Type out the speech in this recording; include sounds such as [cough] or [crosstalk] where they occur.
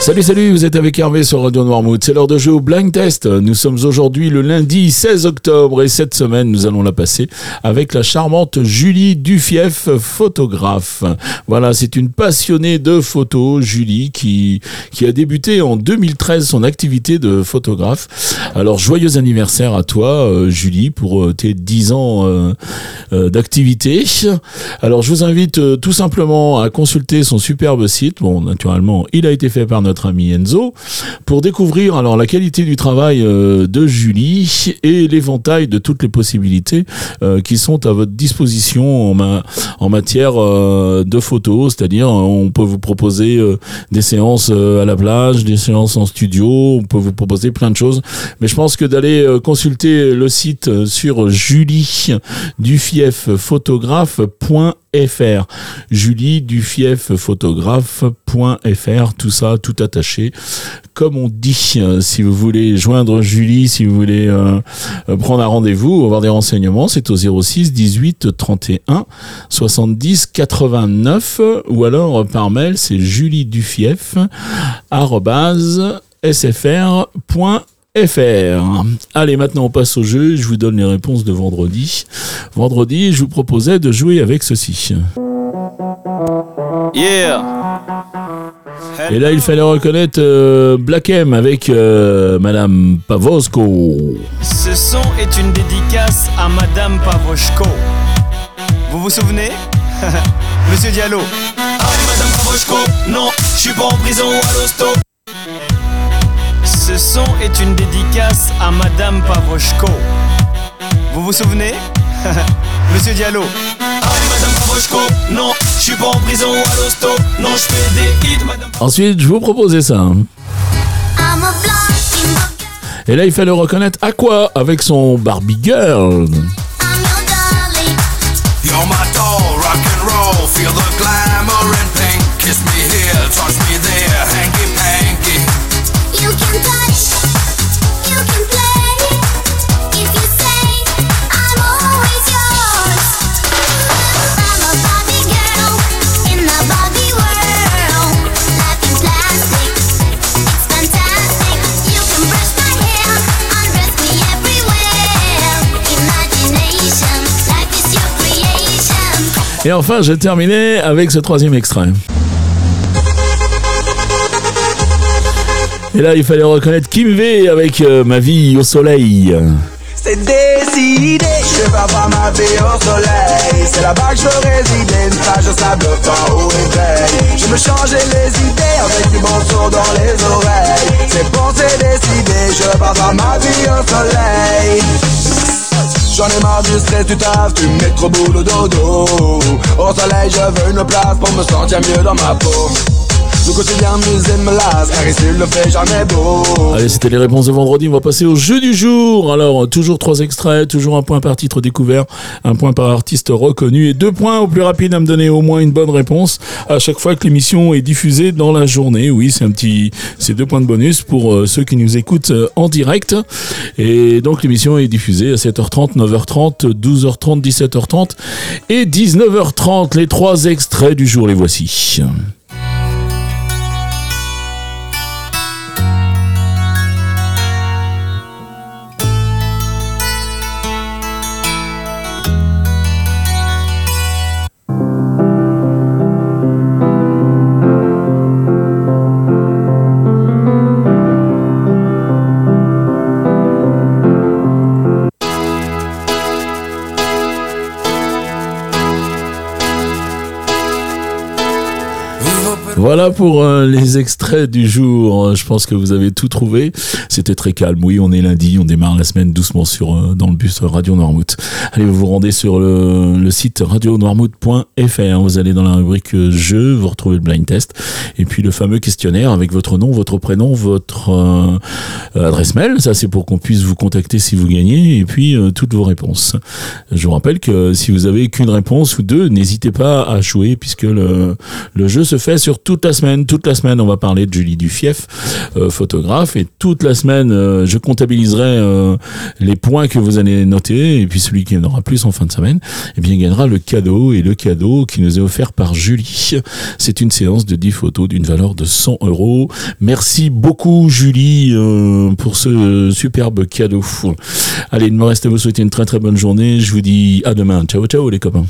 Salut, salut, vous êtes avec Hervé sur Radio Noirmouth. C'est l'heure de jeu au Blind Test. Nous sommes aujourd'hui le lundi 16 octobre et cette semaine, nous allons la passer avec la charmante Julie Dufief, photographe. Voilà, c'est une passionnée de photos, Julie, qui, qui a débuté en 2013 son activité de photographe. Alors, joyeux anniversaire à toi, euh, Julie, pour euh, tes 10 ans euh, d'activité. Alors, je vous invite tout simplement à consulter son superbe site. Bon, naturellement, il a été fait par notre ami Enzo pour découvrir alors la qualité du travail euh, de Julie et l'éventail de toutes les possibilités euh, qui sont à votre disposition en, matière euh, de photos, c'est-à-dire on peut vous proposer des séances à la plage, des séances en studio, on peut vous proposer plein de choses, mais je pense que d'aller consulter le site sur Julie Dufief photographe.fr fr. Julie Dufief photographe.fr, tout ça, tout attaché. Comme on dit, euh, si vous voulez joindre Julie, si vous voulez euh, euh, prendre un rendez-vous ou avoir des renseignements, c'est au 06 18 31 70 89 ou alors par mail, c'est julie dufief sfr.fr FR. Allez, maintenant on passe au jeu. Je vous donne les réponses de vendredi. Vendredi, je vous proposais de jouer avec ceci. Yeah. Et là, il fallait reconnaître euh, Black M avec euh, Madame Pavosko. Ce son est une dédicace à Madame Pavoshko. Vous vous souvenez? [laughs] Monsieur Diallo. Allez, Madame Pavoshko, non, je suis pas en prison à l'hosto. Ce son est une dédicace à Madame Pavoshko. Vous vous souvenez? [laughs] Monsieur Diallo. Allez, Madame Pavoshko, non, je suis pas en prison à l'hosto. Non, je fais des hits, Madame Ensuite, je vous proposais ça. Et là, il fallait reconnaître Aqua avec son Barbie Girl. You're my doll, rock and roll, feel the glamour and pink. Kiss me here, touch me Et enfin, j'ai terminé avec ce troisième extrait. Et là, il fallait reconnaître Kim V avec euh, Ma vie au soleil. C'est décidé, je vais pas ma vie au soleil C'est là-bas que je veux résider, une plage de sable flottant au réveil Je me changer les idées avec du bon son dans les oreilles C'est bon, c'est décidé, je pars à ma vie au soleil J'en ai marre du stress du taf, du métro boulot dodo. Au soleil je veux une place pour me sentir mieux dans ma peau Allez, c'était les réponses de vendredi. On va passer au jeu du jour. Alors, toujours trois extraits, toujours un point par titre découvert, un point par artiste reconnu et deux points au plus rapide à me donner au moins une bonne réponse à chaque fois que l'émission est diffusée dans la journée. Oui, c'est un petit, c'est deux points de bonus pour euh, ceux qui nous écoutent euh, en direct. Et donc, l'émission est diffusée à 7h30, 9h30, 12h30, 17h30 et 19h30. Les trois extraits du jour, les voici. Voilà pour euh, les extraits du jour. Je pense que vous avez tout trouvé. C'était très calme. Oui, on est lundi, on démarre la semaine doucement sur euh, dans le bus Radio Noirmouth. Allez, vous vous rendez sur le, le site radionoirmouth.fr. Vous allez dans la rubrique euh, jeux, vous retrouvez le blind test et puis le fameux questionnaire avec votre nom, votre prénom, votre adresse mail. Ça, c'est pour qu'on puisse vous contacter si vous gagnez et puis toutes vos réponses. Je vous rappelle que si vous avez qu'une réponse ou deux, n'hésitez pas à jouer puisque le, le jeu se fait sur toute la semaine. Toute la semaine, on va parler de Julie Dufief, euh, photographe, et toute la semaine, euh, je comptabiliserai euh, les points que vous allez noter, et puis celui qui en aura plus en fin de semaine, eh bien, gagnera le cadeau, et le cadeau qui nous est offert par Julie. C'est une séance de 10 photos d'une valeur de 100 euros. Merci beaucoup, Julie, pour ce superbe cadeau. Allez, il me reste à vous souhaiter une très très bonne journée. Je vous dis à demain. Ciao, ciao, les copains.